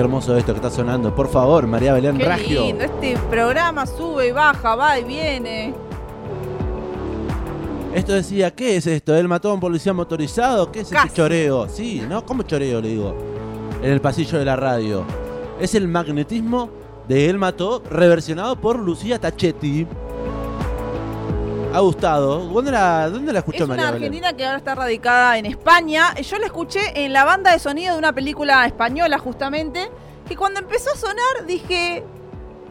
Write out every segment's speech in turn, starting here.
hermoso esto que está sonando. Por favor, María Belén Qué lindo. Este programa sube y baja, va y viene. Esto decía, ¿qué es esto? ¿Él mató a un policía motorizado? ¿Qué es Casi. ese choreo? Sí, ¿no? ¿Cómo choreo le digo? En el pasillo de la radio. Es el magnetismo de Él mató, reversionado por Lucía Tachetti. Ha gustado. ¿Dónde la, dónde la escuchó Es María una Belén? argentina que ahora está radicada en España. Yo la escuché en la banda de sonido de una película española, justamente. Que cuando empezó a sonar dije: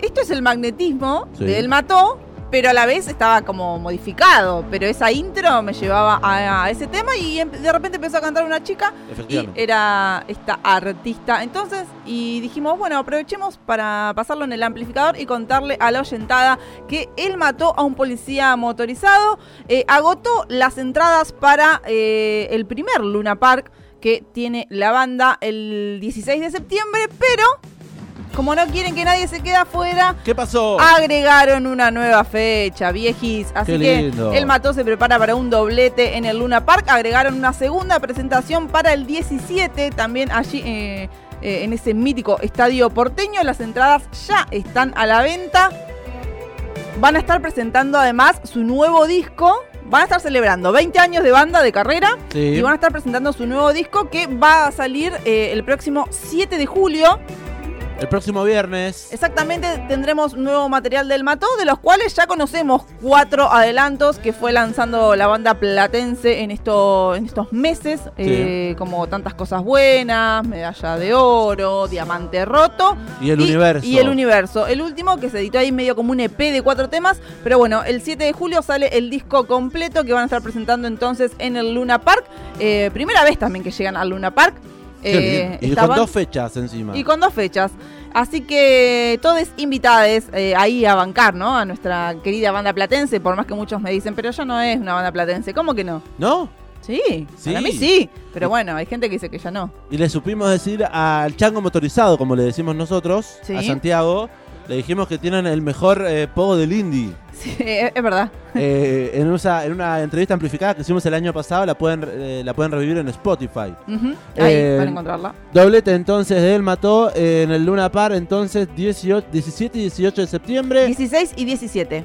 Esto es el magnetismo Sí. de Él mató, pero a la vez estaba como modificado. Pero esa intro me llevaba a, a ese tema y em- de repente empezó a cantar una chica y Efectivamente. era esta artista. Entonces, y dijimos, bueno, aprovechemos para pasarlo en el amplificador y contarle a la oyentada que él mató a un policía motorizado, eh, agotó las entradas para eh, el primer Luna Park que tiene la banda el 16 de septiembre, pero como no quieren que nadie se quede afuera, ¿Qué pasó? agregaron una nueva fecha, viejis. Así que el Mató se prepara para un doblete en el Luna Park. Agregaron una segunda presentación para el 17, también allí eh, eh, en ese mítico estadio porteño. Las entradas ya están a la venta. Van a estar presentando además su nuevo disco. Van a estar celebrando 20 años de banda de carrera Sí. y van a estar presentando su nuevo disco que va a salir eh, el próximo 7 de julio. El próximo viernes. Exactamente, tendremos nuevo material del Mató, de los cuales ya conocemos cuatro adelantos que fue lanzando la banda platense en, esto, en estos meses, eh, como tantas cosas buenas, medalla de oro, diamante roto. Y el universo. Y el universo. El último que se editó ahí medio como un EP de cuatro temas, pero bueno, el 7 de julio sale el disco completo que van a estar presentando entonces en el Luna Park. Eh, primera vez también que llegan al Luna Park. Eh. Y estaban- con dos fechas encima. y con dos fechas. Así que todos invitados eh, ahí a bancar, ¿no? A nuestra querida banda platense, por más que muchos me dicen, pero ya no es una banda platense. ¿Cómo que no? ¿No? Sí, Sí. para mí sí. Pero bueno, hay gente que dice que ya no. Y le supimos decir al chango motorizado, como le decimos nosotros, Sí. a Santiago, le dijimos que tienen el mejor eh, pogo del indie. Sí, es, verdad. Eh, en, usa- en una entrevista amplificada que hicimos el año pasado, la pueden, eh, la pueden revivir en Spotify. Ujú, Ahí, Eh, para encontrarla. Doblete entonces de él mató en el Luna Par, entonces 18, 17 y 18 de septiembre. 16 y 17.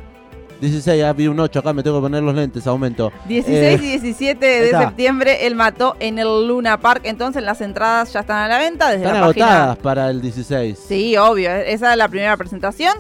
16, ya vi un 8 acá, me tengo que poner los lentes, aumento. 16 Eh, y 17 ahí de está. septiembre, él mató en el Luna Park. Entonces las entradas ya están a la venta desde Están la página. agotadas para el 16. Sí, obvio. Esa es la primera presentación.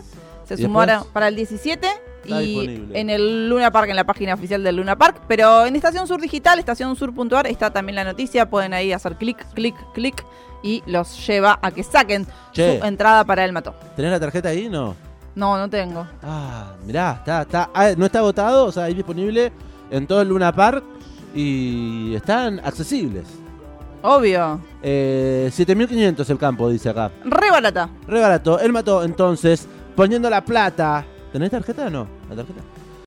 Se ¿Y sumaron después? para el 17 Está y disponible. en el Luna Park, en la página oficial del Luna Park. Pero en Estación Sur Digital, estacionsur.ar, está también la noticia. Pueden ahí hacer clic, clic, clic y los lleva a que saquen Che. su entrada para el mató. ¿Tenés la tarjeta ahí? No. No, no tengo. Ah, mirá, está, está, ah, no está agotado, o sea, ahí disponible en todo el Luna Park y están accesibles. Obvio. Eh, 7500 el campo, dice acá. Re barata. Re barato. Él mató entonces poniendo la plata. ¿Tenés tarjeta o no? ¿La tarjeta?